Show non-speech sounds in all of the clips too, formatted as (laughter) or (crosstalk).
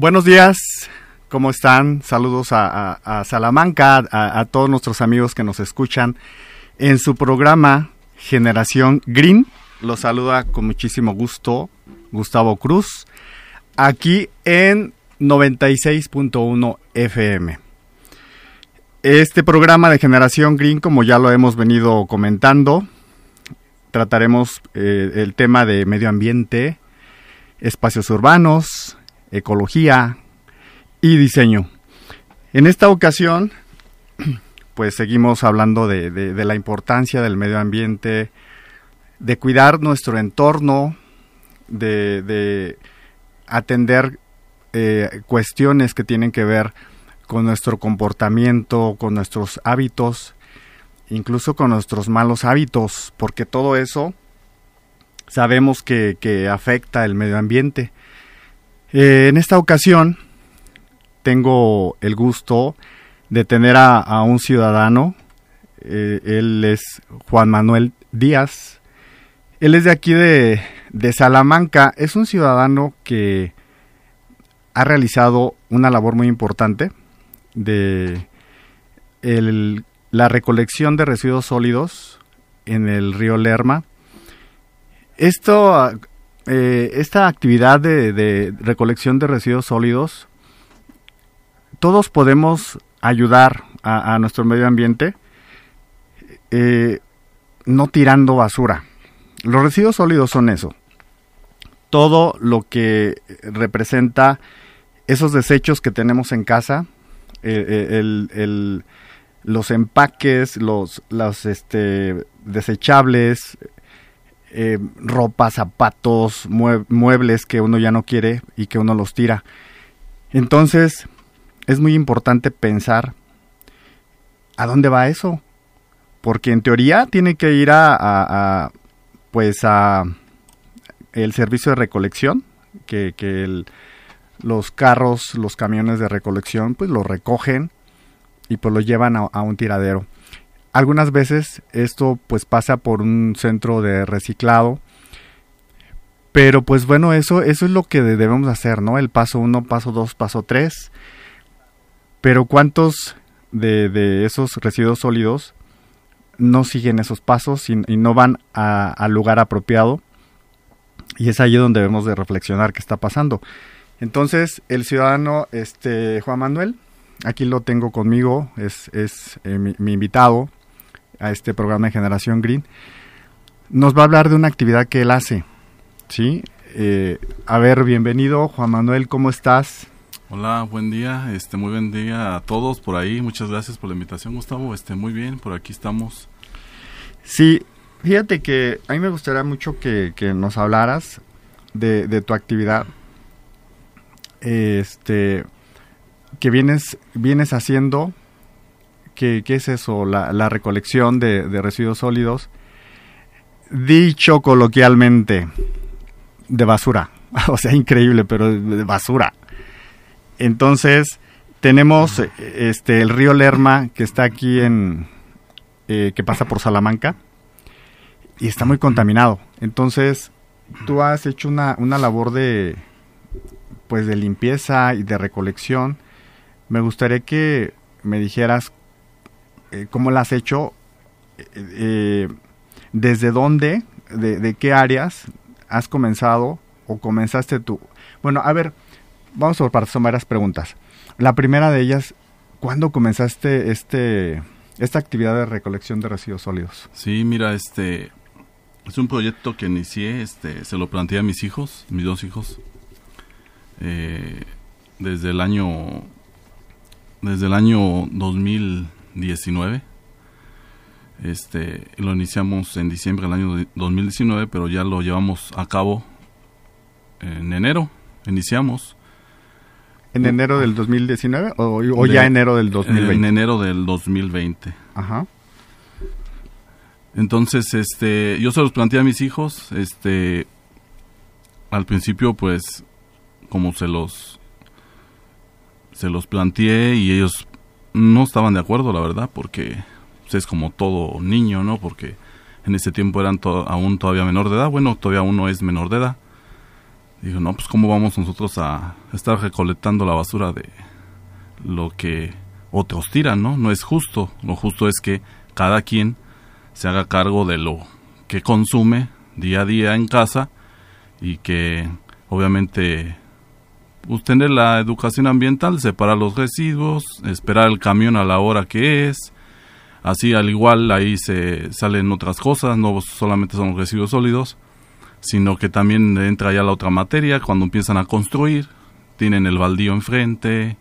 Buenos días, ¿cómo están? Saludos a, Salamanca, a, todos nuestros amigos que nos escuchan en su programa Generación Green. Los saluda con muchísimo gusto Gustavo Cruz, aquí en 96.1 FM. Este programa de Generación Green, como ya lo hemos venido comentando, trataremos eh, el tema de medio ambiente, espacios urbanos, ecología y diseño. En esta ocasión, (clears throat) pues seguimos hablando de, la importancia del medio ambiente, de cuidar nuestro entorno, de, atender eh, cuestiones que tienen que ver con nuestro comportamiento, con nuestros hábitos, incluso con nuestros malos hábitos, porque todo eso sabemos que, que afecta el medio ambiente. Eh, en esta ocasión tengo el gusto de tener a, un ciudadano, eh, él es Juan Manuel Díaz, él es de aquí de, Salamanca, es un ciudadano que ha realizado una labor muy importante de la recolección de residuos sólidos en el río Lerma. Esto eh, esta actividad de, recolección de residuos sólidos, todos podemos ayudar a, nuestro medio ambiente eh, no tirando basura. Los residuos sólidos son eso. Todo lo que representa esos desechos que tenemos en casa, los empaques, los, los este, desechables, eh, ropa, zapatos, muebles que uno ya no quiere y que uno los tira. Entonces, es muy importante pensar a dónde va eso. Porque en teoría tiene que ir a, pues a el servicio de recolección, que, los carros, los camiones de recolección, pues lo recogen y pues lo llevan a un tiradero. Algunas veces esto pues pasa por un centro de reciclado. Pero pues bueno, eso, eso es lo que debemos hacer, ¿no? El paso 1, paso 2, paso 3. Pero ¿cuántos de, esos residuos sólidos no siguen esos pasos y, no van al lugar apropiado? Y es allí donde debemos de reflexionar qué está pasando. Entonces, el ciudadano este, Juan Manuel, aquí lo tengo conmigo, es, es eh, mi, invitado, a este programa de Generación Green, nos va a hablar de una actividad que él hace. ¿sí? Eh, a ver, bienvenido Juan Manuel, ¿cómo estás? Hola, buen día, este, muy buen día a todos por ahí, muchas gracias por la invitación Gustavo, este, muy bien, por aquí estamos. Sí, fíjate que a mí me gustaría mucho que, nos hablaras de, tu actividad, este, que vienes, vienes haciendo ¿Qué, es eso? La, recolección de, residuos sólidos. Dicho coloquialmente, de basura. (laughs) o sea, increíble, pero de basura. Entonces, tenemos este el río Lerma, que está aquí en... Eh, que pasa por Salamanca. Y está muy contaminado. Entonces, tú has hecho una, una labor de... pues de limpieza y de recolección. Me gustaría que me dijeras eh, cómo la has hecho, eh, eh, desde dónde, de, qué áreas has comenzado o comenzaste tú. Bueno, a ver, vamos a son varias preguntas. La primera de ellas, ¿cuándo comenzaste este esta actividad de recolección de residuos sólidos? Sí, mira, este es un proyecto que inicié, este, se lo planteé a mis hijos, mis dos hijos, desde el año desde el año 2000 19. Este, lo iniciamos en diciembre del año 2019, pero ya lo llevamos a cabo en enero. Iniciamos. ¿En enero del 2019 o, ya enero del 2020? En enero del 2020. Ajá. Entonces, este, yo se los planteé a mis hijos, este, al principio, pues, como se los, se los planteé y ellos no estaban de acuerdo, la verdad, porque pues, es como todo niño, ¿no? Porque en ese tiempo eran aún todavía menor de edad, bueno, todavía uno es menor de edad. Digo, no, pues cómo vamos nosotros a estar recolectando la basura de lo que otros tiran, ¿no? No es justo. Lo justo es que cada quien se haga cargo de lo que consume día a día en casa y que obviamente tener la educación ambiental, separar los residuos, esperar el camión a la hora que es, así al igual ahí se salen otras cosas, no solamente son los residuos sólidos, sino que también entra ya la otra materia cuando empiezan a construir, tienen el baldío enfrente,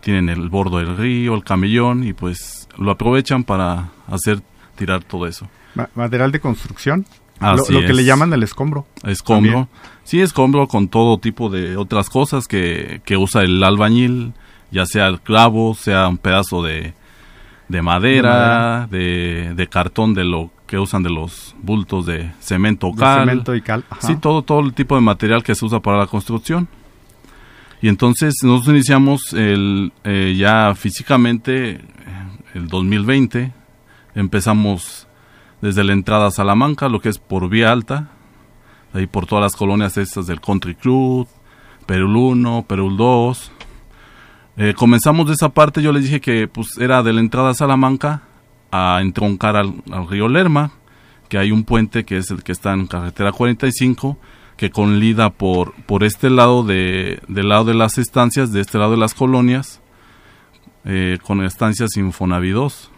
tienen el bordo del río, el camellón y pues lo aprovechan para hacer tirar todo eso. material de construcción. Lo, que le llaman el escombro. Escombro. Sí, escombro con todo tipo de otras cosas que, que usa el albañil, ya sea el clavo, sea un pedazo de, de madera, de, de, cartón de lo que usan de los bultos de cemento o cal. cemento y cal. Sí, todo, todo el tipo de material que se usa para la construcción. Y entonces nosotros iniciamos el, eh, ya físicamente el 2020, empezamos desde la entrada a Salamanca, lo que es por vía alta, ahí por todas las colonias estas del Country Club, Perú 1, Perú 2. Eh, comenzamos de esa parte, yo les dije que pues era de la entrada a Salamanca a entroncar al, río Lerma, que hay un puente que es el que está en carretera 45 que conlida por, por este lado de, del lado de las estancias, de este lado de las colonias, eh, con estancias Infonavi 2.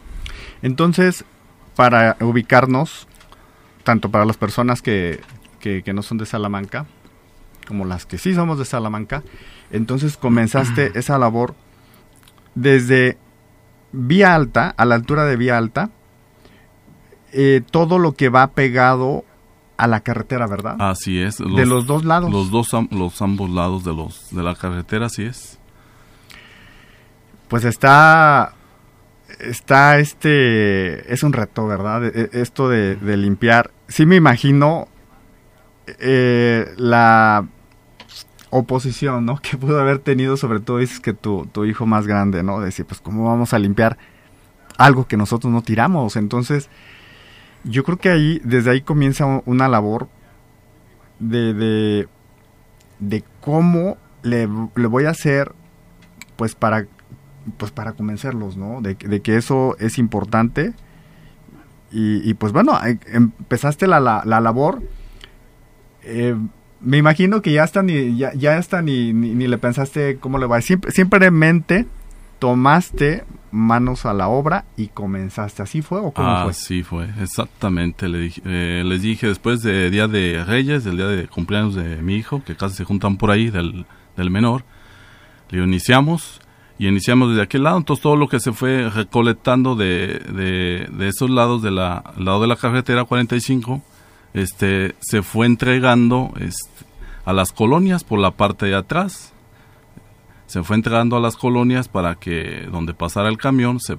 Entonces, para ubicarnos, tanto para las personas que, que, no son de Salamanca, como las que sí somos de Salamanca, entonces comenzaste (clears throat) esa labor desde Vía Alta, a la altura de Vía Alta, eh, todo lo que va pegado a la carretera, ¿verdad? Así es. de los dos lados. Los dos, los ambos lados de los de la carretera, así es. Pues está, está este, es un reto, ¿verdad? E, e, esto de, limpiar. Sí me imagino eh, la oposición, ¿no? (laughs) Que pudo haber tenido, sobre todo dices que tu, tu hijo más grande, ¿no? Decir, pues, ¿cómo vamos a limpiar algo que nosotros no tiramos? Entonces, yo creo que ahí, desde ahí comienza una labor de, de, cómo le, voy a hacer, pues para, pues para convencerlos, ¿no? De, que eso es importante. Y, pues bueno, empezaste la, la, labor. Eh, me imagino que ya hasta ni, ya, ya hasta ni, ni, le pensaste cómo le va. Siempre, simplemente tomaste manos a la obra y comenzaste. ¿Así fue o cómo ah, fue? Así fue, exactamente. Le dije, eh, les dije después de Día de Reyes, del día de cumpleaños de mi hijo, que casi se juntan por ahí, del, del menor, le iniciamos y iniciamos desde aquel lado. Entonces todo lo que se fue recolectando de, de, de esos lados, de la, lado de la carretera 45, este, se fue entregando este, a las colonias por la parte de atrás se fue entregando a las colonias para que donde pasara el camión se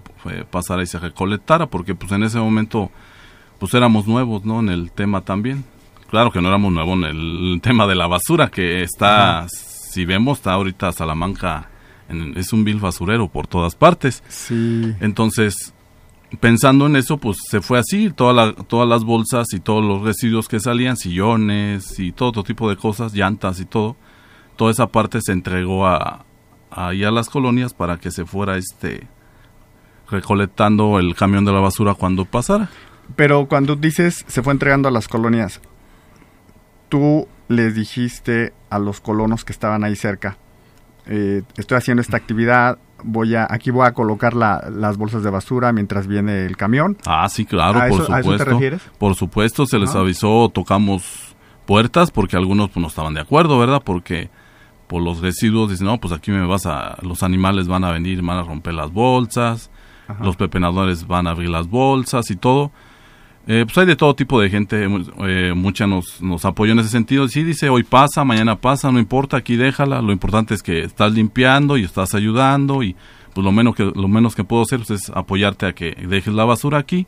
pasara y se recolectara, porque pues en ese momento pues éramos nuevos, ¿no? En el tema también. Claro que no éramos nuevos en el tema de la basura, que está, si vemos, está ahorita Salamanca, es un vil basurero por todas partes. Sí. Entonces, pensando en eso, pues se fue así, toda todas las bolsas y todos los residuos que salían, sillones y todo otro tipo de cosas, llantas y todo, toda esa parte se entregó a, ahí a las colonias para que se fuera este recolectando el camión de la basura cuando pasara. Pero cuando dices se fue entregando a las colonias, tú les dijiste a los colonos que estaban ahí cerca, eh, estoy haciendo esta actividad, voy a, aquí voy a colocar las bolsas de basura mientras viene el camión. Ah, sí, claro, por supuesto. ¿A eso te refieres? Por supuesto, se les avisó, tocamos puertas porque algunos pues, no estaban de acuerdo, ¿verdad? Porque por los residuos, dicen, no, pues aquí me vas a, los animales van a venir, van a romper las bolsas, los pepenadores van a abrir las bolsas y todo. Eh, pues hay de todo tipo de gente, eh, mucha nos, nos apoyó en ese sentido. Sí, dice, hoy pasa, mañana pasa, no importa, aquí déjala, lo importante es que estás limpiando y estás ayudando y pues lo menos que, lo menos que puedo hacer pues, es apoyarte a que dejes la basura aquí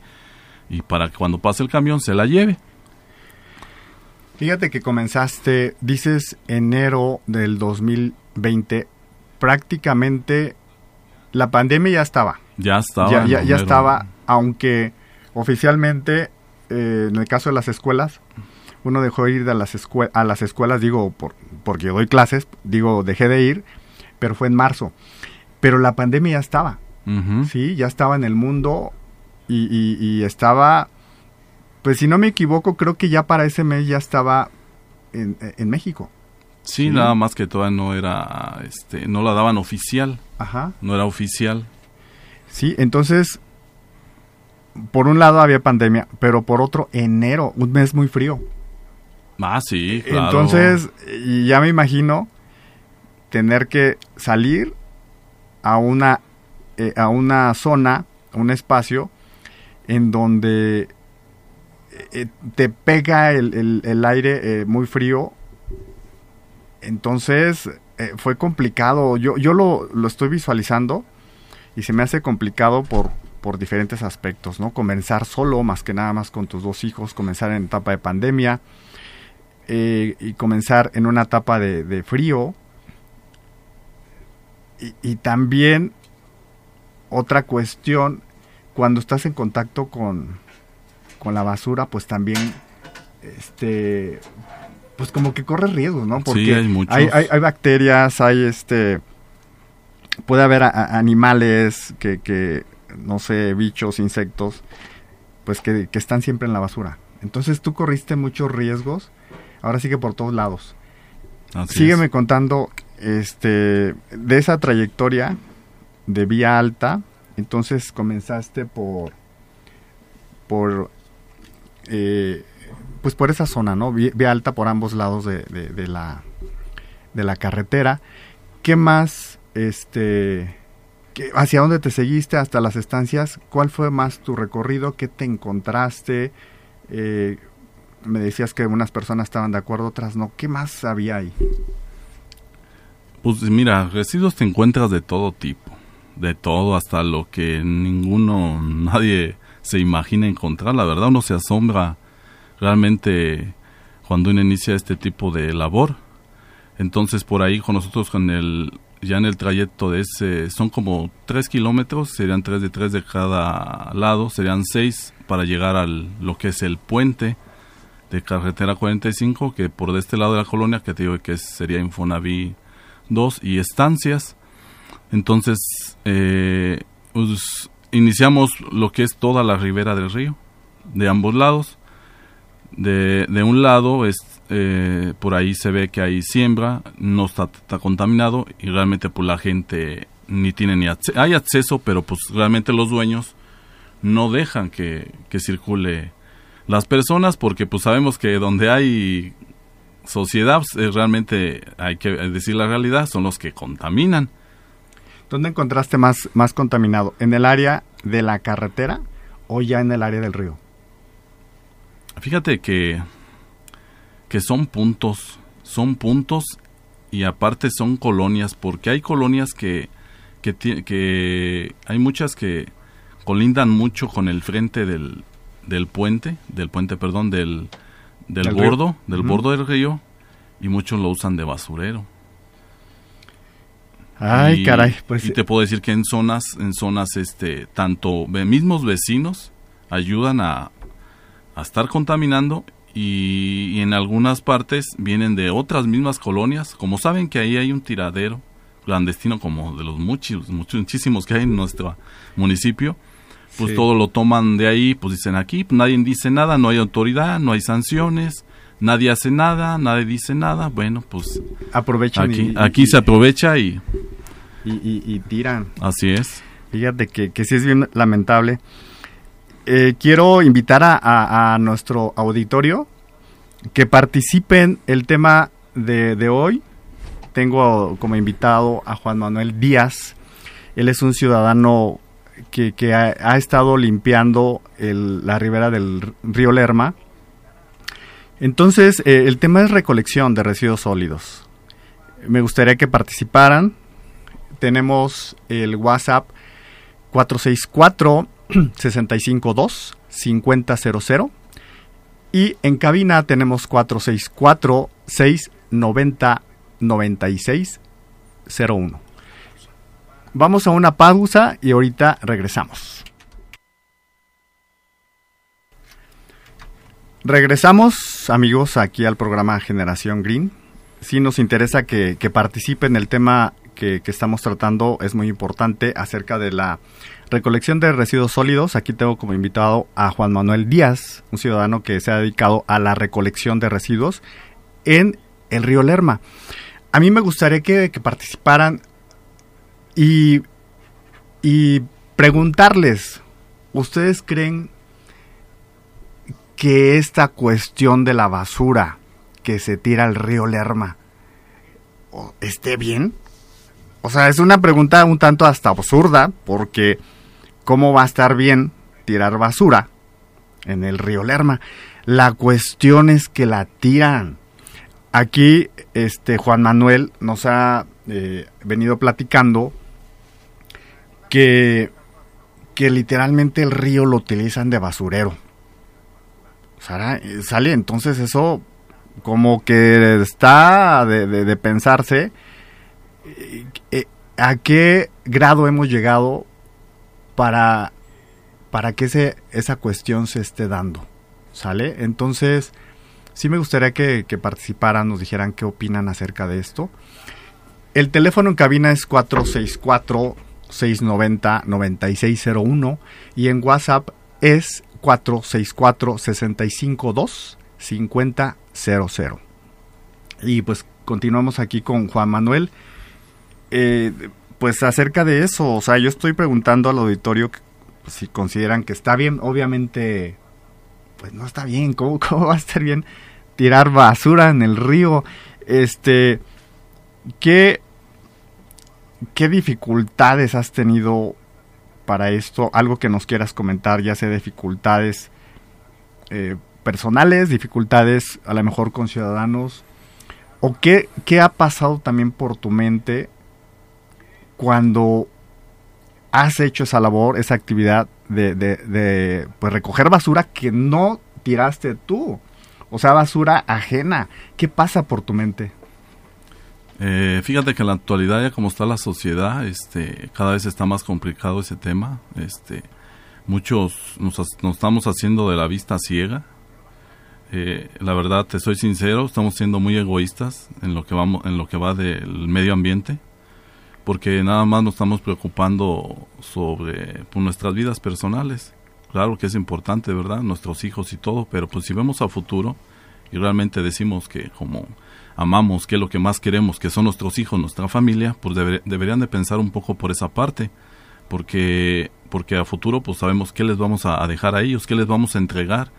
y para que cuando pase el camión se la lleve. Fíjate que comenzaste, dices enero del 2020, prácticamente la pandemia ya estaba. Ya estaba. Ya, estaba, aunque oficialmente, eh, en el caso de las escuelas, uno dejó de ir a las, a las escuelas, digo, por, porque doy clases, digo, dejé de ir, pero fue en marzo. Pero la pandemia ya estaba, ¿sí? Ya estaba en el mundo y, estaba, pues si no me equivoco, creo que ya para ese mes ya estaba en, México. Sí, nada más que todavía no era, este, no la daban oficial. Ajá. No era oficial. Sí, entonces, por un lado había pandemia, pero por otro, enero, un mes muy frío. Ah, sí, claro. Entonces, ya me imagino tener que salir a una, eh, a una zona, un espacio, en donde eh, te pega el, el, aire eh, muy frío. Entonces, fue complicado. Yo, yo lo, lo estoy visualizando y se me hace complicado por, por diferentes aspectos, ¿no? Comenzar solo, más que nada más con tus dos hijos, comenzar en etapa de pandemia eh, y comenzar en una etapa de, frío. Y, también otra cuestión, cuando estás en contacto con, con la basura, pues también, este, pues como que corres riesgos, ¿no? Porque hay, hay, bacterias, hay este, puede haber animales que, que, no sé, bichos, insectos, pues que, que están siempre en la basura. Entonces tú corriste muchos riesgos ahora sí que por todos lados. Sígueme contando este de esa trayectoria de vía alta. Entonces comenzaste por por eh, pues por esa zona, ¿no? Vía, alta por ambos lados de, de, la de la carretera. ¿Qué más este hacia dónde te seguiste hasta las estancias? ¿Cuál fue más tu recorrido? ¿Qué te encontraste? Eh, me decías que unas personas estaban de acuerdo, otras no. ¿Qué más había ahí? Pues mira, residuos te encuentras de todo tipo, de todo, hasta lo que ninguno, nadie se imagina encontrar. La verdad uno se asombra realmente cuando uno inicia este tipo de labor. Entonces por ahí con nosotros con el ya en el trayecto de ese son como tres kilómetros, serían tres de tres de cada lado, serían seis para llegar al lo que es el puente de carretera 45, que por de este lado de la colonia, que te digo que sería Infonaví 2 y estancias. Entonces, eh, iniciamos lo que es toda la ribera del río, de ambos lados. De, de un lado, es, eh, por ahí se ve que hay siembra, no está, contaminado y realmente pues la gente ni tiene ni acceso, hay acceso, pero pues realmente los dueños no dejan que, que circule las personas porque pues sabemos que donde hay sociedad pues, realmente hay que decir la realidad son los que contaminan ¿Dónde encontraste más, más contaminado? ¿En el área de la carretera o ya en el área del río? Fíjate que, que son puntos, son puntos y aparte son colonias, porque hay colonias que, que, que hay muchas que colindan mucho con el frente del, del puente, del puente, perdón, del, del bordo, del bordo del río, y muchos lo usan de basurero. Ay, caray, pues y te puedo decir que en zonas, en zonas, este, tanto mismos vecinos ayudan a, a estar contaminando y, en algunas partes vienen de otras mismas colonias, como saben que ahí hay un tiradero clandestino como de los muchos, muchísimos que hay en nuestro municipio, pues todo lo toman de ahí, pues dicen aquí, pues nadie dice nada, no hay autoridad, no hay sanciones, nadie hace nada, nadie dice nada, bueno, pues aprovechan aquí, aquí se aprovecha y, y, tiran. Así es. Fíjate que, que sí es bien lamentable. Eh, quiero invitar a, nuestro auditorio que participen el tema de, de hoy. Tengo como invitado a Juan Manuel Díaz. Él es un ciudadano que, ha, estado limpiando la ribera del río Lerma. Entonces, eh, el tema es recolección de residuos sólidos. Me gustaría que participaran. Tenemos el WhatsApp 464 652 5000 y en cabina tenemos 464 690 9601. Vamos a una pausa y ahorita regresamos. Regresamos, amigos, aquí al programa Generación Green. Si nos interesa que, que participe en el tema que, estamos tratando, es muy importante acerca de la recolección de residuos sólidos. Aquí tengo como invitado a Juan Manuel Díaz, un ciudadano que se ha dedicado a la recolección de residuos en el río Lerma. A mí me gustaría que, participaran y, y preguntarles, ¿ustedes creen que esta cuestión de la basura que se tira al río Lerma esté bien? O sea, es una pregunta un tanto hasta absurda, porque ¿cómo va a estar bien tirar basura en el río Lerma? La cuestión es que la tiran. Aquí, este Juan Manuel nos ha eh, venido platicando que, que literalmente el río lo utilizan de basurero sale entonces eso como que está de, pensarse eh, eh, a qué grado hemos llegado para, para que ese, esa cuestión se esté dando. ¿Sale? Entonces, sí me gustaría que, que participaran, nos dijeran qué opinan acerca de esto. El teléfono en cabina es 464 690 9601 y en WhatsApp es 464-652-5000. Y pues continuamos aquí con Juan Manuel. Eh, pues acerca de eso, o sea, yo estoy preguntando al auditorio pues, si consideran que está bien, obviamente, pues no está bien, ¿cómo, (laughs) ¿cómo va a estar bien tirar basura en el río? Este, ¿qué, qué dificultades has tenido para esto, algo que nos quieras comentar, ya sea dificultades eh, personales, dificultades a lo mejor con ciudadanos, o qué, qué ha pasado también por tu mente cuando has hecho esa labor, esa actividad de, de, pues, recoger basura que no tiraste tú, o sea, basura ajena. ¿Qué pasa por tu mente? Eh, fíjate que en la actualidad ya como está la sociedad, este, cada vez está más complicado ese tema. Este, muchos nos, estamos haciendo de la vista ciega. Eh, la verdad, te soy sincero, estamos siendo muy egoístas en lo que vamos, en lo que va del medio ambiente, porque nada más nos estamos preocupando sobre pues, nuestras vidas personales. Claro que es importante, ¿verdad? Nuestros hijos y todo, pero pues si vemos a futuro y realmente decimos que como amamos, que es lo que más queremos, que son nuestros hijos, nuestra familia, pues deberían de pensar un poco por esa parte, porque, porque a futuro pues sabemos qué les vamos a, dejar a ellos, qué les vamos a entregar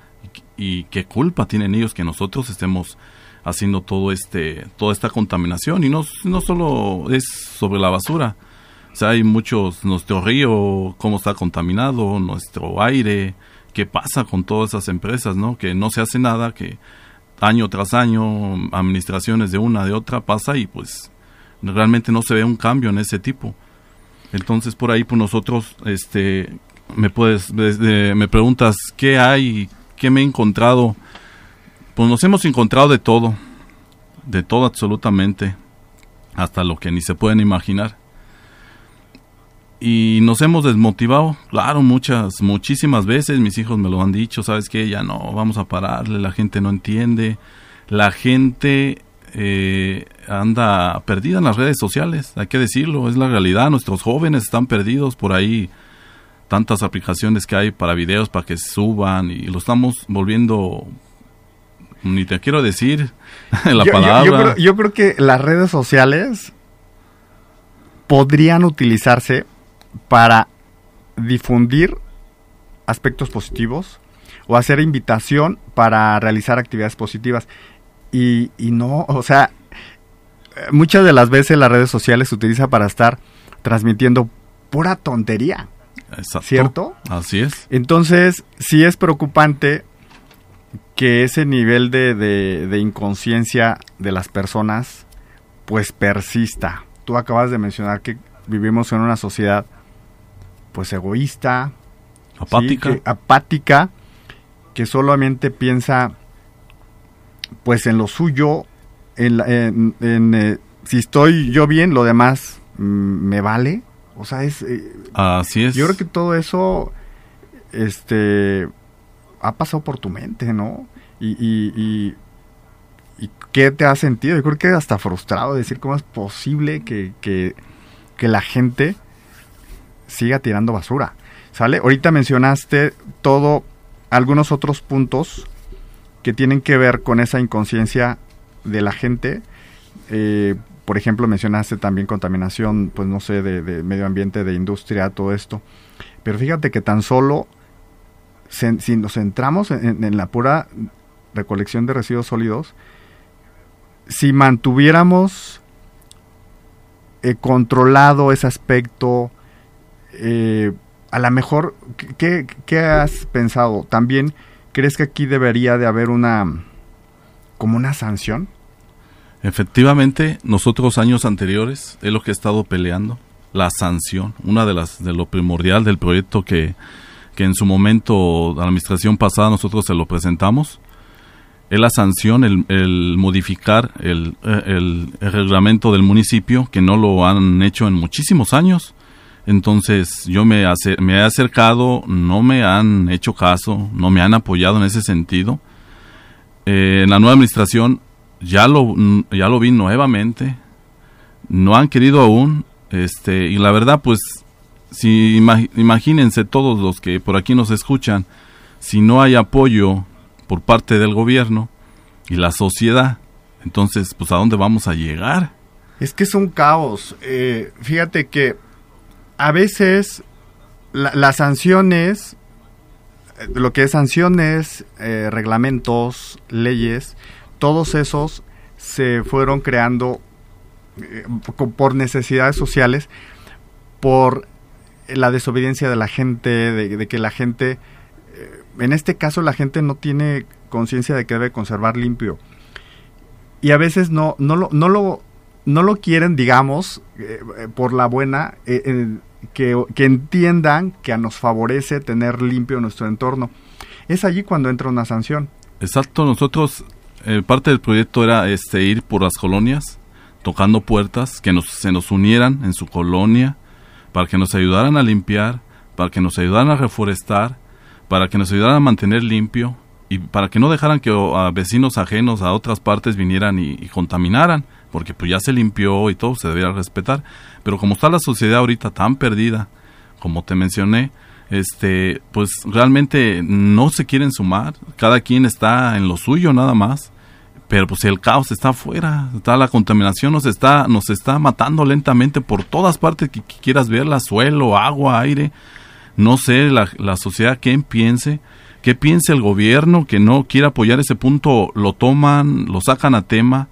y, qué culpa tienen ellos que nosotros estemos haciendo todo este, toda esta contaminación y no, no solo es sobre la basura, o sea, hay muchos, nuestro río, cómo está contaminado, nuestro aire, qué pasa con todas esas empresas, ¿no? Que no se hace nada, que año tras año, administraciones de una, de otra, pasa y pues realmente no se ve un cambio en ese tipo. Entonces por ahí pues nosotros, este, me puedes, me preguntas qué hay, qué me he encontrado. Pues nos hemos encontrado de todo, de todo absolutamente, hasta lo que ni se pueden imaginar. Y nos hemos desmotivado, claro, muchas, muchísimas veces, mis hijos me lo han dicho, sabes que ya no, vamos a pararle, la gente no entiende, la gente eh, anda perdida en las redes sociales, hay que decirlo, es la realidad, nuestros jóvenes están perdidos por ahí, tantas aplicaciones que hay para videos, para que suban y lo estamos volviendo, ni te quiero decir (laughs) la palabra. yo creo que las redes sociales podrían utilizarse para difundir aspectos positivos o hacer invitación para realizar actividades positivas. Y, y no, o sea, muchas de las veces las redes sociales se utiliza para estar transmitiendo pura tontería. ¿Cierto? Así es. Entonces, sí es preocupante que ese nivel de, de, de inconsciencia de las personas pues persista. Tú acabas de mencionar que vivimos en una sociedad pues egoísta, apática, que, apática, que solamente piensa pues en lo suyo, en, eh, si estoy yo bien, lo demás mm, me vale. O sea, es... Eh, Así es. Yo creo que todo eso, este, ha pasado por tu mente, ¿no? Y, y, y, qué te ha sentido? Yo creo que hasta frustrado decir cómo es posible que, que, la gente siga tirando basura. ¿Sale? Ahorita mencionaste todo, algunos otros puntos que tienen que ver con esa inconsciencia de la gente. Eh, por ejemplo, mencionaste también contaminación, pues no sé, de, medio ambiente, de industria, todo esto. Pero fíjate que tan solo si nos centramos en, la pura recolección de residuos sólidos, si mantuviéramos eh, controlado ese aspecto, eh, a lo mejor, ¿qué, ¿qué, has pensado? ¿También crees que aquí debería de haber una, como una sanción? Efectivamente, nosotros años anteriores es lo que he estado peleando, la sanción, una de las de lo primordial del proyecto que, que en su momento, la administración pasada, nosotros se lo presentamos, es la sanción, el, modificar el, el, reglamento del municipio, que no lo han hecho en muchísimos años. Entonces yo me, me he acercado, no me han hecho caso, no me han apoyado en ese sentido. Eh, en la nueva administración ya lo, ya lo vi nuevamente, no han querido aún, este, y la verdad, pues, si imagínense todos los que por aquí nos escuchan, si no hay apoyo por parte del gobierno y la sociedad, entonces, pues, ¿a dónde vamos a llegar? Es que es un caos. Eh, fíjate que a veces las sanciones, eh, lo que es sanciones, eh, reglamentos, leyes, todos esos se fueron creando eh, por necesidades sociales, por la desobediencia de la gente, de, que la gente, eh, en este caso la gente no tiene conciencia de que debe conservar limpio. Y a veces no, no, lo, no, lo, no lo quieren, digamos, eh, por la buena, que, que entiendan que nos favorece tener limpio nuestro entorno. Es allí cuando entra una sanción. Exacto, nosotros eh, parte del proyecto era este ir por las colonias, tocando puertas, que nos, se nos unieran en su colonia, para que nos ayudaran a limpiar, para que nos ayudaran a reforestar, para que nos ayudaran a mantener limpio y para que no dejaran que vecinos ajenos a otras partes vinieran y, y contaminaran, porque pues ya se limpió y todo se debería respetar. Pero como está la sociedad ahorita tan perdida, como te mencioné, este, pues realmente no se quieren sumar, cada quien está en lo suyo nada más pero pues el caos está afuera, está la contaminación nos está nos está matando lentamente por todas partes que, quieras verla, suelo, agua, aire. No sé la, la sociedad qué piense, qué piense el gobierno que no quiere apoyar ese punto, lo toman, lo sacan a tema,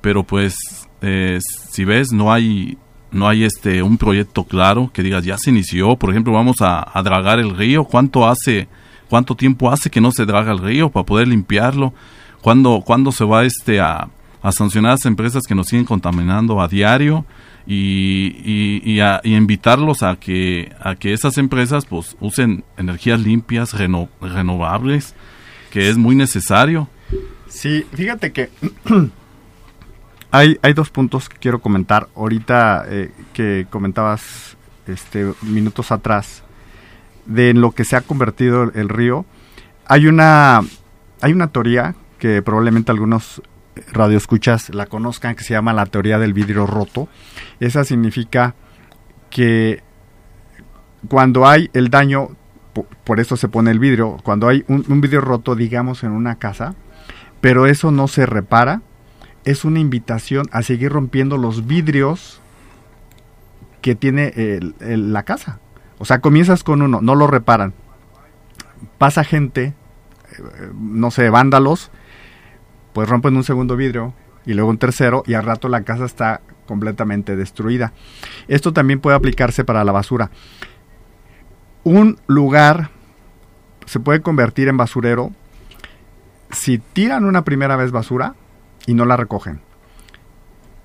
pero pues eh, si ves no hay no hay este un proyecto claro que digas ya se inició, por ejemplo, vamos a, a dragar el río, ¿cuánto hace cuánto tiempo hace que no se draga el río para poder limpiarlo? ¿Cuándo, cuándo se va este a, sancionar a las empresas que nos siguen contaminando a diario? Y, y, a, invitarlos a que a que esas empresas pues usen energías limpias renovables que es muy necesario sí fíjate que (clears throat) hay hay dos puntos que quiero comentar ahorita eh, que comentabas este minutos atrás de lo que se ha convertido el río hay una hay una teoría que probablemente algunos radioescuchas la conozcan, que se llama la teoría del vidrio roto. Esa significa que cuando hay el daño, por, eso se pone el vidrio, cuando hay un, vidrio roto, digamos, en una casa, pero eso no se repara, es una invitación a seguir rompiendo los vidrios que tiene la casa. O sea, comienzas con uno, no lo reparan. Pasa gente, eh, no sé, vándalos, pues rompen un segundo vidrio y luego un tercero y al rato la casa está completamente destruida. Esto también puede aplicarse para la basura. Un lugar se puede convertir en basurero si tiran una primera vez basura y no la recogen.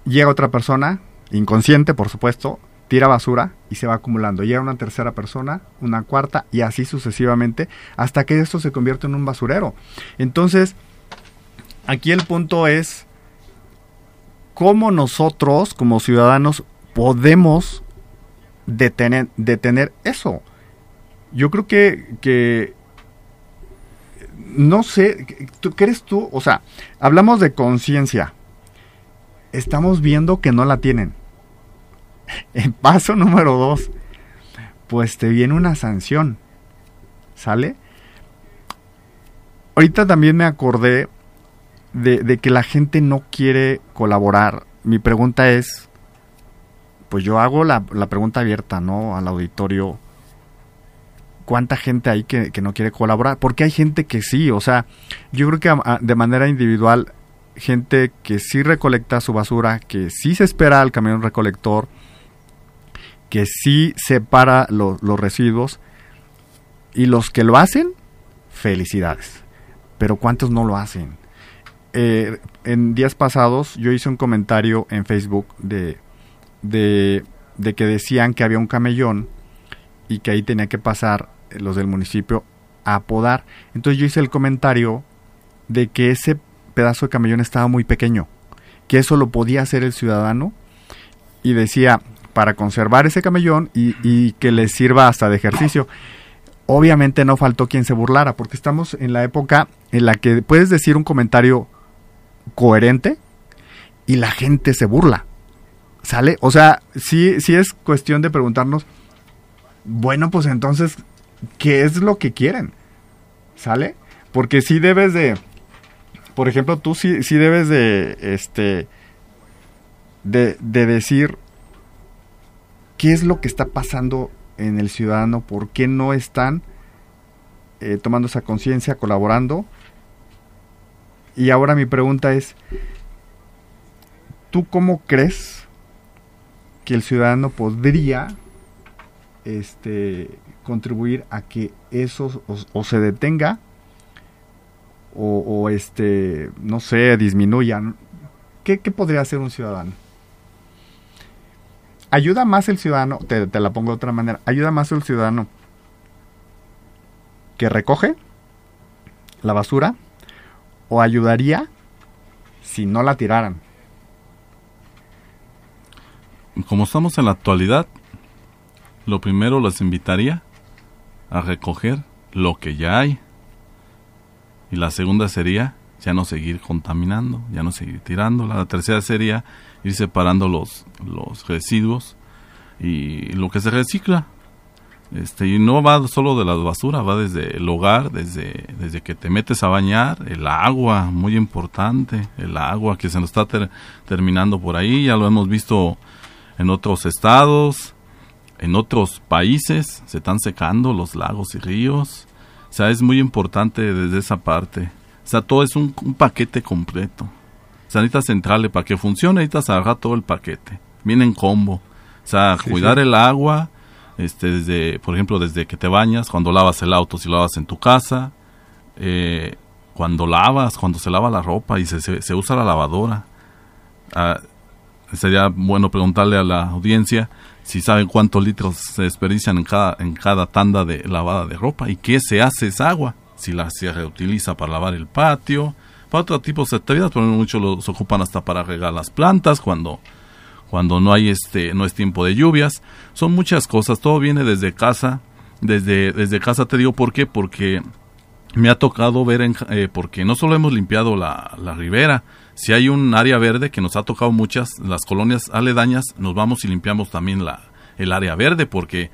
Llega otra persona, inconsciente por supuesto, tira basura y se va acumulando. Llega una tercera persona, una cuarta y así sucesivamente hasta que esto se convierte en un basurero. Entonces, aquí el punto es cómo nosotros como ciudadanos podemos detener, detener eso. Yo creo que, que no sé, ¿tú crees tú? O sea, hablamos de conciencia. Estamos viendo que no la tienen. (laughs) En paso número dos, pues te viene una sanción. ¿Sale? Ahorita también me acordé de, que la gente no quiere colaborar. Mi pregunta es, pues yo hago la, pregunta abierta, ¿no? Al auditorio cuánta gente hay que, no quiere colaborar, porque hay gente que sí, o sea, yo creo que de manera individual, gente que sí recolecta su basura, que sí se espera al camión recolector, que sí separa los residuos, y los que lo hacen, felicidades. Pero ¿cuántos no lo hacen? Eh, en días pasados yo hice un comentario en Facebook de, de, de que decían que había un camellón y que ahí tenía que pasar los del municipio a podar. Entonces yo hice el comentario de que ese pedazo de camellón estaba muy pequeño, que eso lo podía hacer el ciudadano y decía para conservar ese camellón y, que le sirva hasta de ejercicio. Obviamente no faltó quien se burlara, porque estamos en la época en la que puedes decir un comentario coherente y la gente se burla. ¿Sale? O sea, sí, sí es cuestión de preguntarnos, bueno, pues entonces, qué es lo que quieren. ¿Sale? Porque si debes de, por ejemplo, tú sí, debes de, este, de, decir qué es lo que está pasando en el ciudadano, por qué no están eh, tomando esa conciencia, colaborando. Y ahora mi pregunta es, ¿tú cómo crees que el ciudadano podría este, contribuir a que eso o, se detenga o, este, no sé, disminuya. ¿Qué, podría hacer un ciudadano? Ayuda más el ciudadano, te, te la pongo de otra manera, ayuda más el ciudadano que recoge la basura o ayudaría si no la tiraran. Como estamos en la actualidad, lo primero les invitaría a recoger lo que ya hay. Y la segunda sería ya no seguir contaminando, ya no seguir tirando. La tercera sería ir separando los, los residuos y lo que se recicla. Este, y no va solo de la basura, va desde el hogar, desde, desde que te metes a bañar, el agua, muy importante, el agua que se nos está terminando por ahí, ya lo hemos visto en otros estados, en otros países se están secando los lagos y ríos. O sea, es muy importante desde esa parte. O sea, todo es un, paquete completo. O sea, necesitas centrales para que funcione, necesitas agarrar todo el paquete. Viene en combo. O sea, cuidar el agua, este, desde, por ejemplo, desde que te bañas, cuando lavas el auto, si lo lavas en tu casa, eh, cuando lavas, cuando se lava la ropa y se, se, usa la lavadora. Ah, sería bueno preguntarle a la audiencia si saben cuántos litros se desperdician en cada, en cada tanda de lavada de ropa y qué se hace esa agua, si la se reutiliza para lavar el patio, para otro tipo de actividades, pero muchos los ocupan hasta para regar las plantas cuando, cuando no hay este, no es tiempo de lluvias, son muchas cosas, todo viene desde casa, desde, desde casa te digo por qué, porque me ha tocado ver, en, eh, porque no solo hemos limpiado la, la ribera, si hay un área verde que nos ha tocado muchas, las colonias aledañas, nos vamos y limpiamos también la, el área verde porque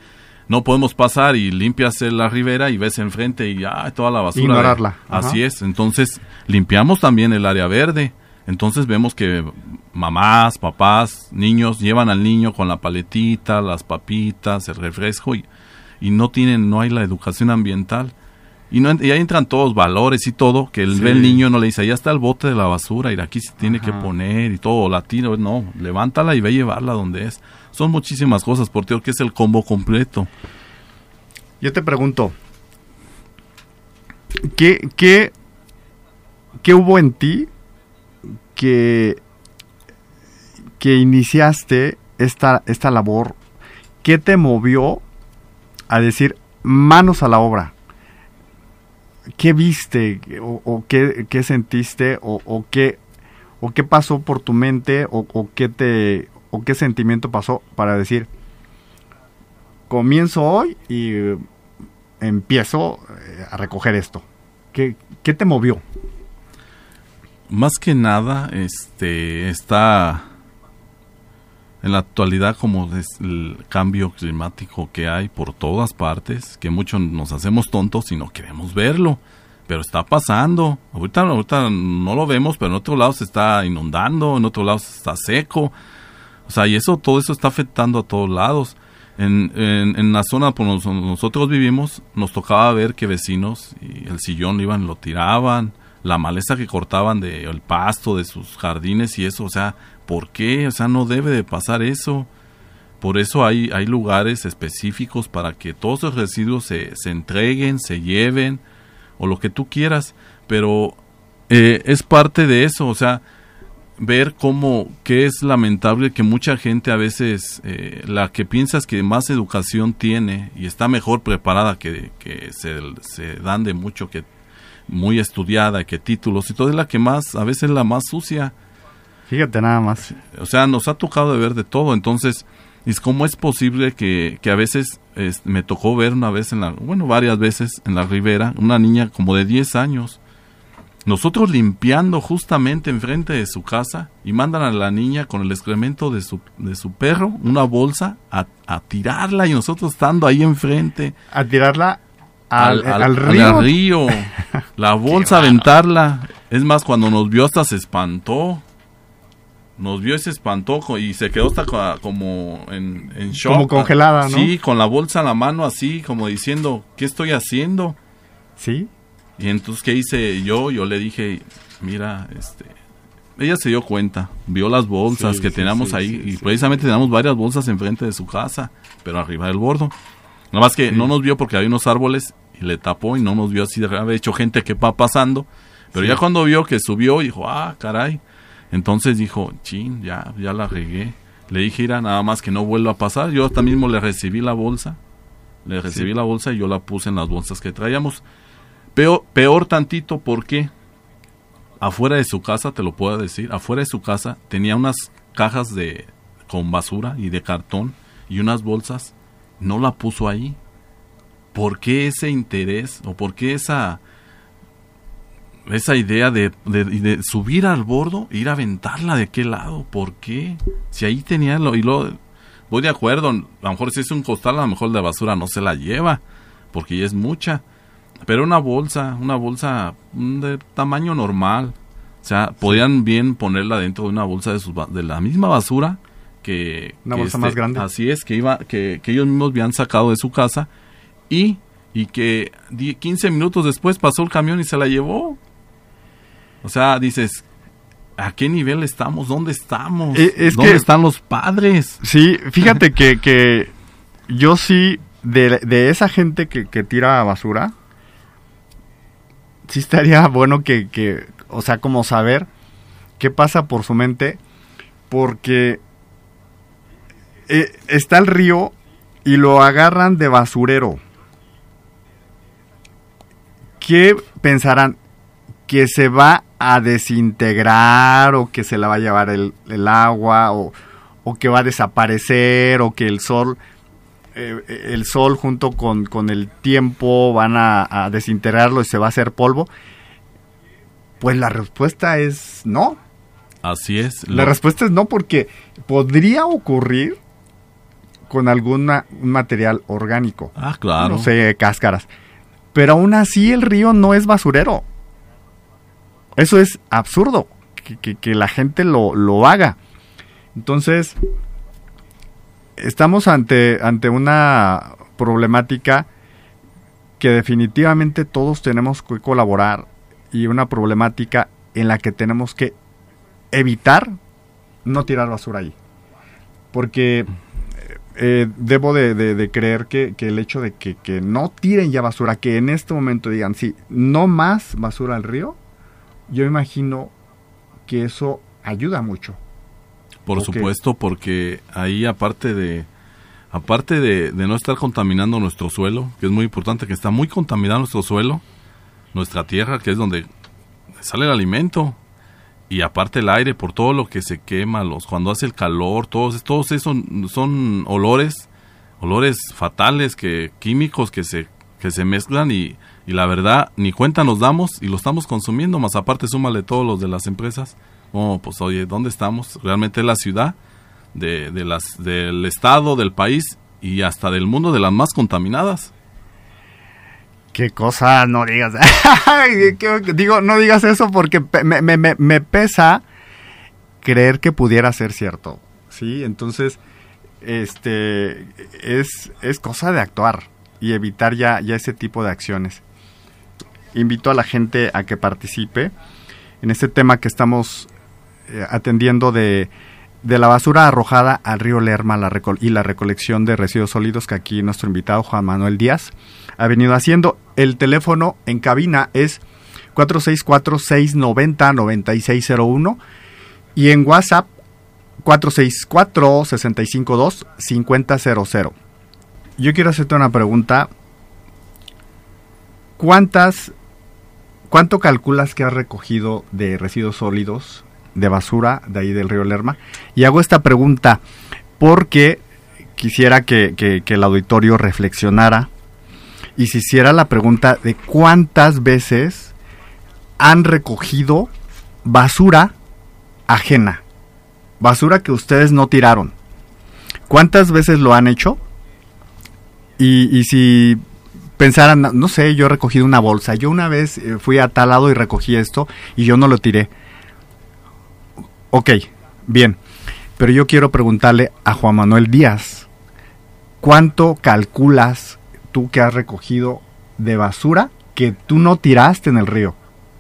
no podemos pasar y limpias la ribera y ves enfrente y ya toda la basura. Ignorarla. Así es. Entonces limpiamos también el área verde. Entonces vemos que mamás, papás, niños llevan al niño con la paletita, las papitas, el refresco y, y no tienen, no hay la educación ambiental. Y, no, ahí entran todos valores y todo, que el, el niño no le dice, ya está el bote de la basura, y aquí se tiene que poner y todo, latino, no, levántala y ve a llevarla donde es. Son muchísimas cosas, por Dios, que es el combo completo. Yo te pregunto, ¿qué, qué, qué hubo en ti que, que iniciaste esta, esta labor? ¿Qué te movió a decir manos a la obra? ¿qué viste o, qué, sentiste o, qué, o qué pasó por tu mente o, qué te o qué sentimiento pasó para decir comienzo hoy y empiezo eh, a recoger esto? ¿Qué, qué te movió? Más que nada, este, está en la actualidad como es el cambio climático que hay por todas partes, que muchos nos hacemos tontos y no queremos verlo, pero está pasando. Ahorita, ahorita no lo vemos, pero en otro lado se está inundando, en otro lado se está seco. O sea, y eso, todo eso está afectando a todos lados. En, en, la zona por donde nosotros vivimos, nos tocaba ver que vecinos y el sillón iban, lo tiraban, la maleza que cortaban del el pasto de sus jardines y eso, o sea, ¿por qué? O sea, no debe de pasar eso. Por eso hay, hay lugares específicos para que todos los residuos se, se entreguen, se lleven, o lo que tú quieras, pero eh, es parte de eso, o sea, ver cómo, que es lamentable que mucha gente a veces, eh, la que piensas que más educación tiene y está mejor preparada, que, que se, se, dan de mucho, que muy estudiada, que títulos y todo, es la que más, a veces la más sucia. Fíjate nada más. O sea, nos ha tocado de ver de todo, entonces, es cómo es posible que, que a veces me tocó ver una vez en la, bueno, varias veces en la ribera, una niña como de 10 años, nosotros limpiando justamente enfrente de su casa y mandan a la niña con el excremento de su, de su perro, una bolsa, a, tirarla y nosotros estando ahí enfrente. A tirarla al, al, río. río. La (laughs) bolsa, aventarla. Es más, cuando nos vio hasta se espantó. Nos vio y se espantó y se quedó hasta como en, en shock. Como congelada, ¿no? Sí, con la bolsa en la mano así, como diciendo, ¿qué estoy haciendo? Sí. Y entonces, ¿qué hice yo? Yo le dije, mira, este... Ella se dio cuenta, vio las bolsas que teníamos ahí y precisamente teníamos varias bolsas enfrente de su casa, pero arriba del bordo. Nada más que no nos vio porque había unos árboles le tapó y no nos vio así, había hecho gente que va pasando, pero ya cuando vio que subió dijo, ah, caray. Entonces dijo, chin, ya, ya la regué. Le dije, mira, nada más que no vuelva a pasar. Yo hasta mismo le recibí la bolsa, le recibí la bolsa y yo la puse en las bolsas que traíamos. Peor, peor tantito porque afuera de su casa, te lo puedo decir, afuera de su casa tenía unas cajas de con basura y de cartón y unas bolsas, no la puso ahí. ¿Por qué ese interés o por qué esa esa idea de, de, subir al bordo e ir a aventarla de qué lado? ¿Por qué? Si ahí tenía lo y lo voy de acuerdo, a lo mejor si es un costal, a lo mejor de basura no se la lleva, porque ya es mucha pero una bolsa, una bolsa de tamaño normal. O sea, podían bien ponerla dentro de una bolsa de, de la misma basura que... Una bolsa más este, grande. Así es, que, iba, que, ellos mismos habían sacado de su casa y, y que 15 minutos después pasó el camión y se la llevó. O sea, dices, ¿a qué nivel estamos? ¿Dónde estamos? Eh, ¿Dónde están los padres? Sí, (laughs) fíjate que, que yo sí, de, de esa gente que, que tira basura, sí estaría (laughs) bueno que, que, o sea, como saber qué pasa por su mente, porque eh, está el río y lo agarran de basurero. ¿Qué pensarán? ¿Que se va a desintegrar o que se la va a llevar el, el agua o, o que va a desaparecer o que el sol eh, el sol junto con, con el tiempo van a, desintegrarlo y se va a hacer polvo? Pues la respuesta es no. Así es. La respuesta es no porque podría ocurrir con algún material orgánico. Ah, claro. No sé, cáscaras. Pero aún así el río no es basurero. Eso es absurdo, que, la gente lo, lo haga. Entonces, estamos ante, ante una problemática que definitivamente todos tenemos que colaborar y una problemática en la que tenemos que evitar no tirar basura ahí. Porque eh, debo de, creer que, el hecho de que, que, no tiren ya basura, que en este momento digan, sí, no más basura al río, yo imagino que eso ayuda mucho. Por supuesto, porque ahí aparte de aparte de, no estar contaminando nuestro suelo, que es muy importante, que está muy contaminado nuestro suelo, nuestra tierra, que es donde sale el alimento, y aparte el aire por todo lo que se quema, los cuando hace el calor, todos, todos esos son, olores, olores fatales, que químicos que se que se mezclan y, y la verdad ni cuenta nos damos y lo estamos consumiendo, más aparte súmale todos los de las empresas. Oh, pues oye, ¿dónde estamos? Realmente la ciudad de, de las, del estado, del país y hasta del mundo de las más contaminadas. Qué cosa, no digas. (laughs) Digo, no digas eso porque me, me, me, pesa creer que pudiera ser cierto. Sí, entonces, este, es, es cosa de actuar y evitar ya, ya ese tipo de acciones. Invito a la gente a que participe en este tema que estamos eh, atendiendo de, de, la basura arrojada al río Lerma la y la recolección de residuos sólidos que aquí nuestro invitado Juan Manuel Díaz ha venido haciendo. El teléfono en cabina es 464-690-9601 y en WhatsApp 464-652-5000. Yo quiero hacerte una pregunta. ¿Cuántas, cuánto calculas que has recogido de residuos sólidos de basura de ahí del río Lerma. Y hago esta pregunta porque quisiera que, el auditorio reflexionara y se hiciera la pregunta de cuántas veces han recogido basura ajena, basura que ustedes no tiraron. ¿Cuántas veces lo han hecho? Y, y si pensaran, no sé, yo he recogido una bolsa, yo una vez eh, fui a tal lado y recogí esto y yo no lo tiré Ok, bien. Pero yo quiero preguntarle a Juan Manuel Díaz, ¿cuánto calculas tú que has recogido de basura que tú no tiraste en el río?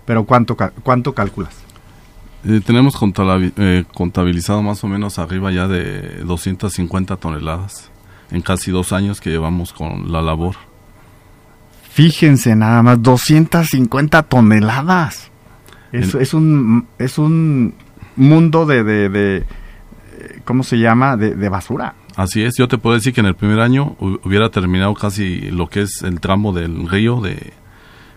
Pero ¿cuánto, cuánto calculas? Eh, tenemos eh, contabilizado más o menos arriba ya de 250 toneladas en casi dos años que llevamos con la labor. Fíjense nada más, 250 toneladas. es, un, es un mundo de, de, ¿cómo se llama? De, basura. Así es, yo te puedo decir que en el primer año hubiera terminado casi lo que es el tramo del río, de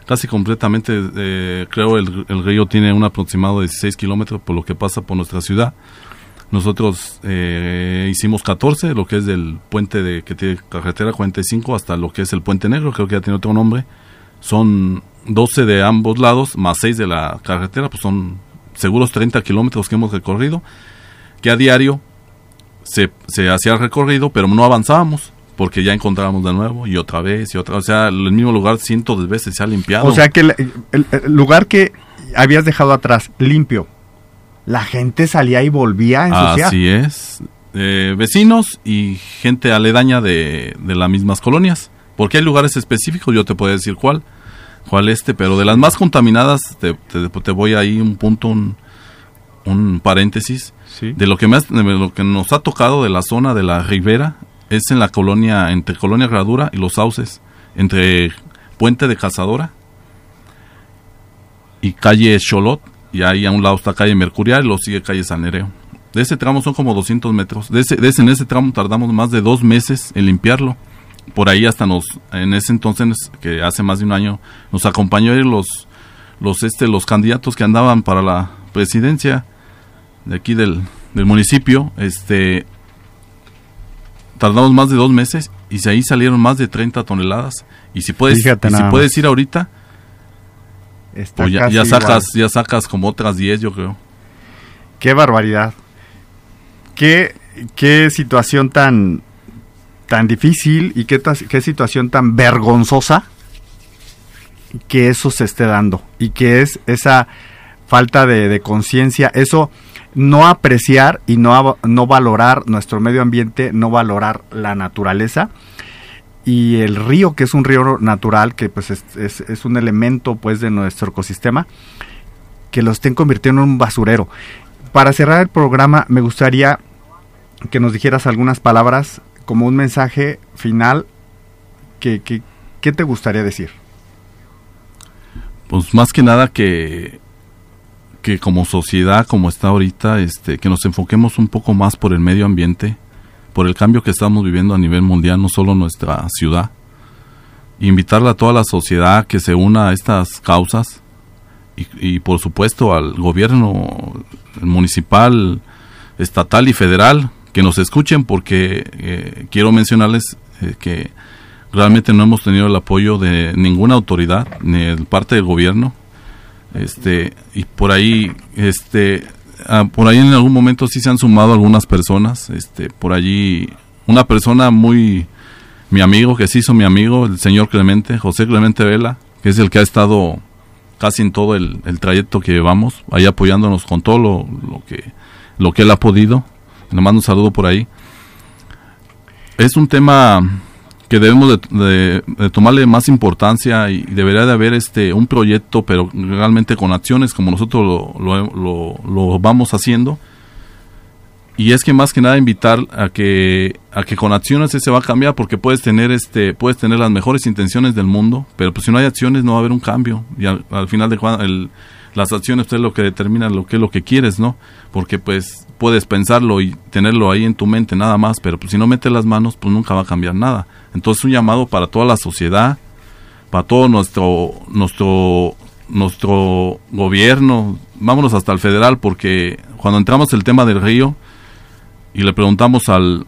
casi completamente, eh, creo el, el, río tiene un aproximado de 16 kilómetros por lo que pasa por nuestra ciudad. Nosotros eh, hicimos 14, lo que es del puente de que tiene carretera 45 hasta lo que es el puente negro, creo que ya tiene otro nombre. Son 12 de ambos lados, más 6 de la carretera, pues son seguros 30 kilómetros que hemos recorrido, que a diario se, se hacía el recorrido, pero no avanzábamos porque ya encontrábamos de nuevo y otra vez y otra, o sea, el mismo lugar cientos de veces se ha limpiado. O sea que el, lugar que habías dejado atrás limpio, la gente salía y volvía a ensuciar. Así es, eh, vecinos y gente aledaña de, de las mismas colonias, porque hay lugares específicos, yo te puedo decir cuál, cuál este, pero de las más contaminadas, te, te, voy ahí un punto, un, un paréntesis, de, lo que me, lo que nos ha tocado de la zona de la ribera, es en la colonia, entre Colonia Gradura y Los Sauces, entre Puente de Cazadora y calle Cholot, y ahí a un lado está calle Mercurial y lo sigue calle San Nereo. De ese tramo son como 200 metros. De ese, de ese, en ese tramo tardamos más de dos meses en limpiarlo por ahí hasta nos, en ese entonces, que hace más de un año, nos acompañó los, los, este, los candidatos que andaban para la presidencia de aquí del, del municipio, este, tardamos más de dos meses y de ahí salieron más de 30 toneladas. Y si puedes, si puedes ir ahorita, pues ya, ya, sacas, ya sacas como otras 10, yo creo. Qué barbaridad. Qué, qué situación tan, tan difícil y qué, qué situación tan vergonzosa que eso se esté dando y que es esa falta de, conciencia, eso no apreciar y no, no valorar nuestro medio ambiente, no valorar la naturaleza y el río que es un río natural que pues es, es, un elemento pues de nuestro ecosistema que lo estén convirtiendo en un basurero. Para cerrar el programa me gustaría que nos dijeras algunas palabras como un mensaje final, ¿qué, qué, te gustaría decir? Pues más que nada que, que como sociedad, como está ahorita, este, que nos enfoquemos un poco más por el medio ambiente, por el cambio que estamos viviendo a nivel mundial, no solo nuestra ciudad. Invitarle a toda la sociedad que se una a estas causas y, por supuesto al gobierno municipal, estatal y federal que nos escuchen porque eh, quiero mencionarles eh, que realmente no hemos tenido el apoyo de ninguna autoridad, ni de parte del gobierno. Este, y por ahí, este, ah, por ahí en algún momento sí se han sumado algunas personas, este, por allí, una persona muy, mi amigo, que se hizo mi amigo, el señor Clemente, José Clemente Vela, que es el que ha estado casi en todo el, trayecto que llevamos, ahí apoyándonos con todo lo, que, lo que él ha podido. Le mando un saludo por ahí. Es un tema que debemos de, tomarle más importancia y debería de haber este un proyecto, pero realmente con acciones como nosotros lo, lo, vamos haciendo. Y es que más que nada invitar a que a que con acciones se va a cambiar porque puedes tener este puedes tener las mejores intenciones del mundo, pero pues si no hay acciones no va a haber un cambio y al, final de el, las acciones es lo que determina lo que es lo que quieres, ¿no? Porque pues puedes pensarlo y tenerlo ahí en tu mente nada más, pero pues, si no metes las manos, pues nunca va a cambiar nada. Entonces un llamado para toda la sociedad, para todo nuestro nuestro nuestro gobierno, vámonos hasta el federal porque cuando entramos el tema del río y le preguntamos al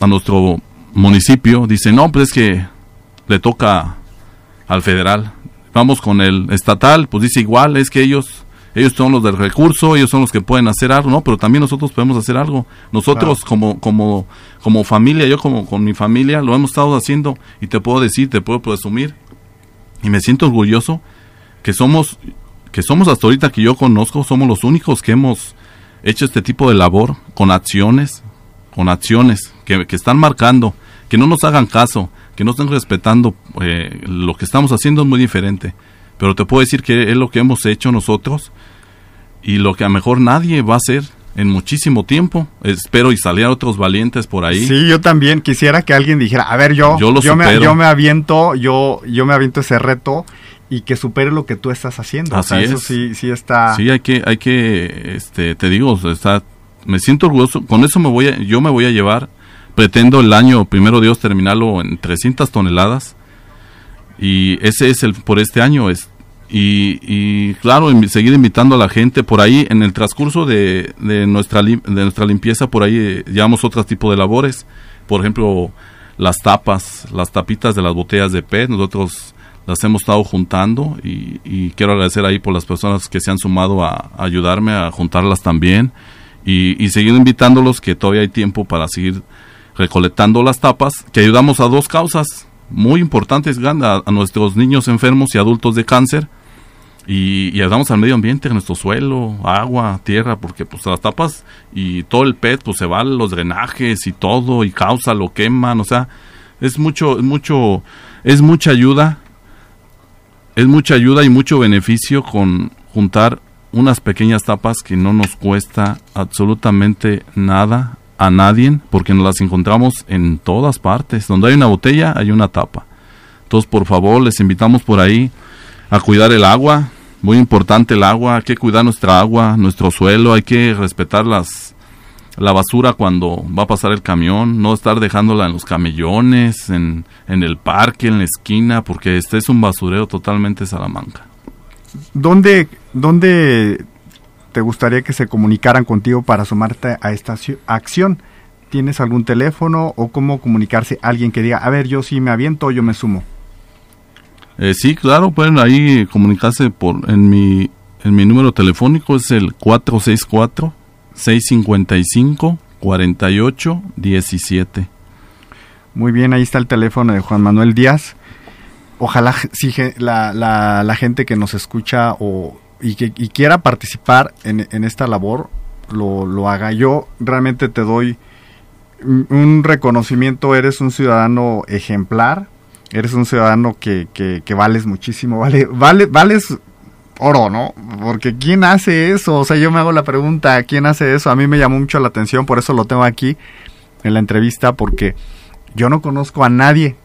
a nuestro municipio, dice, "No, pues es que le toca al federal." Vamos con el estatal, pues dice igual, es que ellos ellos son los del recurso, ellos son los que pueden hacer algo, ¿no? Pero también nosotros podemos hacer algo. Nosotros como, como, como familia, yo como con mi familia, lo hemos estado haciendo y te puedo decir, te puedo presumir y me siento orgulloso que somos, que somos hasta ahorita que yo conozco, somos los únicos que hemos hecho este tipo de labor con acciones, con acciones que, que están marcando, que no nos hagan caso, que no estén respetando eh, lo que estamos haciendo es muy diferente. Pero te puedo decir que es lo que hemos hecho nosotros y lo que a mejor nadie va a hacer en muchísimo tiempo. Espero y salieran otros valientes por ahí. Sí, yo también quisiera que alguien dijera, a ver, yo, yo, me, yo me aviento, yo, yo me aviento ese reto y que supere lo que tú estás haciendo. Así Eso sí, sí está. Sí, hay que, hay que, este, te digo, está, me siento orgulloso. Con eso me voy, a, yo me voy a llevar. Pretendo el año primero Dios terminarlo en 300 toneladas y ese es el por este año es y, claro seguir invitando a la gente. Por ahí en el transcurso de, de nuestra de nuestra limpieza por ahí eh, llevamos otro tipo de labores. Por ejemplo las tapas las tapitas de las botellas de PET nosotros las hemos estado juntando y, quiero agradecer ahí por las personas que se han sumado a, ayudarme a juntarlas también y, y seguir invitándolos que todavía hay tiempo para seguir recolectando las tapas que ayudamos a dos causas muy importantes a, a nuestros niños enfermos y adultos de cáncer. Y, y, ayudamos al medio ambiente, a nuestro suelo, agua, tierra, porque pues las tapas y todo el PET pues se va a los drenajes y todo y causa, lo queman, o sea, es mucho, es mucho, es mucha ayuda, es mucha ayuda y mucho beneficio con juntar unas pequeñas tapas que no nos cuesta absolutamente nada a nadie porque nos las encontramos en todas partes. Donde hay una botella hay una tapa. Entonces, por favor, les invitamos por ahí a cuidar el agua. Muy importante el agua, hay que cuidar nuestra agua, nuestro suelo, hay que respetar las, la basura cuando va a pasar el camión, no estar dejándola en los camellones, en, en el parque, en la esquina, porque este es un basurero totalmente Salamanca. ¿Dónde, dónde te gustaría que se comunicaran contigo para sumarte a esta acción? ¿Tienes algún teléfono o cómo comunicarse alguien que diga, a ver, yo sí me aviento, yo me sumo? Eh, sí, claro, pueden ahí comunicarse por en mi en mi número telefónico es el 464 655 4817. Muy bien, ahí está el teléfono de Juan Manuel Díaz. Ojalá si la, la, la gente que nos escucha o y que quiera participar en, esta labor, lo, haga. Yo realmente te doy un reconocimiento, eres un ciudadano ejemplar, eres un ciudadano que, que, vales muchísimo, vale, vale, vales oro, ¿no? Porque ¿quién hace eso? O sea, yo me hago la pregunta, ¿quién hace eso? A mí me llamó mucho la atención, por eso lo tengo aquí en la entrevista, porque yo no conozco a nadie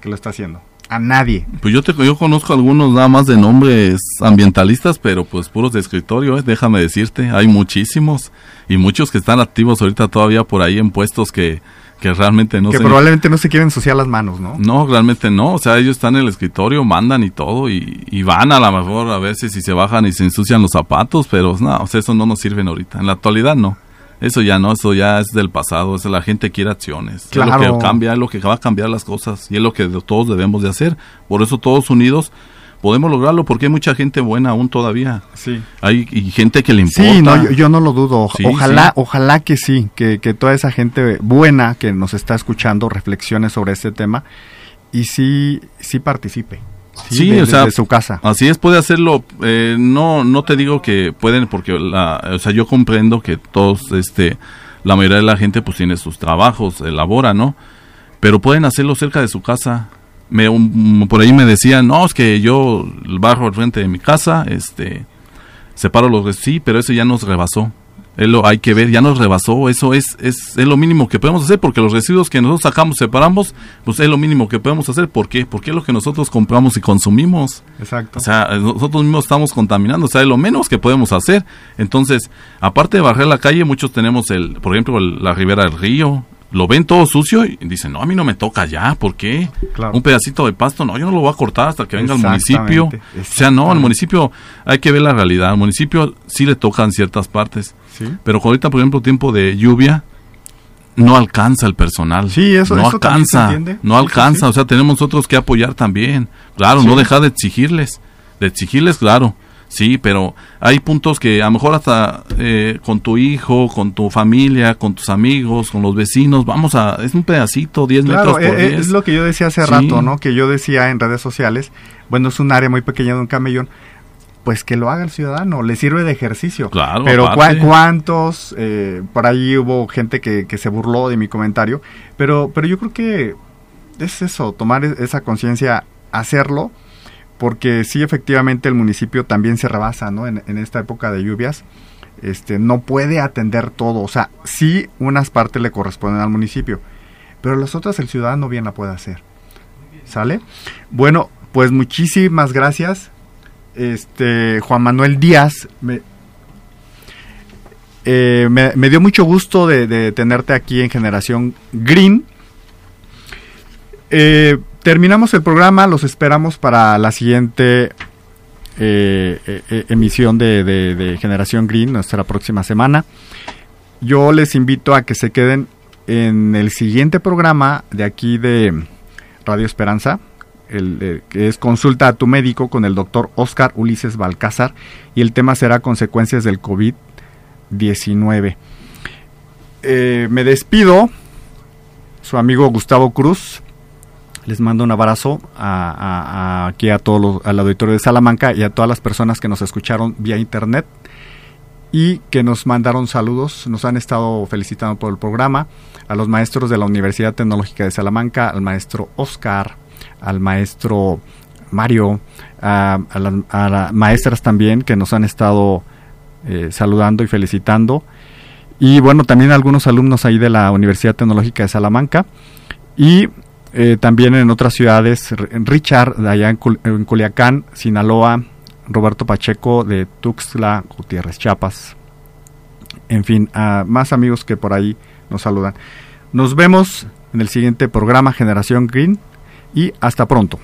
que lo está haciendo a nadie. Pues yo te yo conozco algunos nada más de nombres ambientalistas, pero pues puros de escritorio, ¿eh? déjame decirte, hay muchísimos y muchos que están activos ahorita todavía por ahí en puestos que, que realmente no que probablemente no se quieren ensuciar las manos, ¿no? No, realmente no, o sea, ellos están en el escritorio, mandan y todo y, y van a lo mejor a veces y se bajan y se ensucian los zapatos, pero no, o sea, eso no nos sirve ahorita, en la actualidad no. Eso ya no, eso ya es del pasado, es la gente quiere acciones. Claro. Es lo que cambia, es lo que va a cambiar las cosas y es lo que todos debemos de hacer. Por eso todos unidos podemos lograrlo porque hay mucha gente buena aún todavía. Sí. Hay y gente que le importa. Sí, no, yo, yo no lo dudo. Sí, ojalá, sí. ojalá que sí, que, que toda esa gente buena que nos está escuchando reflexione sobre este tema y sí, sí participe. Sí, de- o sea, su casa. Así es, puede hacerlo. eh, no, no te digo que pueden, porque la, o sea, yo comprendo que todos, este, la mayoría de la gente, pues tiene sus trabajos, elabora, ¿no? Pero pueden hacerlo cerca de su casa. Me, un- por ahí me decían, no, es que yo barro al frente de mi casa, este, separo los, sí, pero eso ya nos rebasó. Lo hay que ver, ya nos rebasó, eso es, es, es lo mínimo que podemos hacer, porque los residuos que nosotros sacamos, separamos, pues es lo mínimo que podemos hacer. ¿Por qué? Porque es lo que nosotros compramos y consumimos. Exacto. O sea, nosotros mismos estamos contaminando, o sea, es lo menos que podemos hacer. Entonces, aparte de barrer la calle, muchos tenemos, el, por ejemplo, el- la ribera del río, lo ven todo sucio y dicen, no, a mí no me toca ya, ¿por qué? Claro. Un pedacito de pasto, no, yo no lo voy a cortar hasta que venga el municipio. O sea, no, al exactamente. municipio hay que ver la realidad, al municipio sí le tocan ciertas partes, sí. pero ahorita, por ejemplo, tiempo de lluvia, no alcanza el personal. Sí, eso- no eso se alcanza. entiende. No sí, alcanza. sí. O sea, tenemos nosotros que apoyar también. Claro, Sí. no dejar de exigirles. De exigirles, claro. Sí, pero hay puntos que a lo mejor hasta eh, con tu hijo, con tu familia, con tus amigos, con los vecinos, vamos a... Es un pedacito, 10 Claro, metros por eh, eh, 10. es lo que yo decía hace rato, ¿no? Que yo decía en redes sociales, bueno, es un área muy pequeña de un camellón, pues que lo haga el ciudadano, le sirve de ejercicio. Claro, Pero cuántos, eh, por ahí hubo gente que, que se burló de mi comentario, pero, pero yo creo que es eso, tomar e- esa conciencia, hacerlo, porque sí, efectivamente el municipio también se rebasa, ¿no? En, en esta época de lluvias, este, no puede atender todo, o sea, sí unas partes le corresponden al municipio, pero las otras el ciudadano bien la puede hacer. ¿Sale? Bueno, pues muchísimas gracias. Este Juan Manuel Díaz, me, eh, dio mucho gusto de, tenerte aquí en Generación Green. Eh, terminamos el programa, los esperamos para la siguiente eh, eh, eh, emisión de- de Generación Green, nuestra próxima semana. Yo les invito a que se queden en el siguiente programa de aquí de Radio Esperanza, eh, es Consulta a tu médico con el doctor Oscar Ulises Balcázar y el tema será consecuencias del COVID-19. Eh, me despido, su amigo Gustavo Cruz. Les mando un abrazo a- aquí a todos los, al auditorio de Salamanca y a todas las personas que nos escucharon vía internet y que nos mandaron saludos, nos han estado felicitando por el programa, a los maestros de la Universidad Tecnológica de Salamanca, al maestro Oscar, al maestro Mario, a, las maestras también que nos han estado eh, saludando y felicitando. Y bueno, también algunos alumnos ahí de la Universidad Tecnológica de Salamanca. Y eh, también en otras ciudades, Richard, de allá en, en Culiacán, Sinaloa, Roberto Pacheco de Tuxtla, Gutiérrez, Chiapas. En fin, a más amigos que por ahí nos saludan. Nos vemos en el siguiente programa Generación Green y hasta pronto.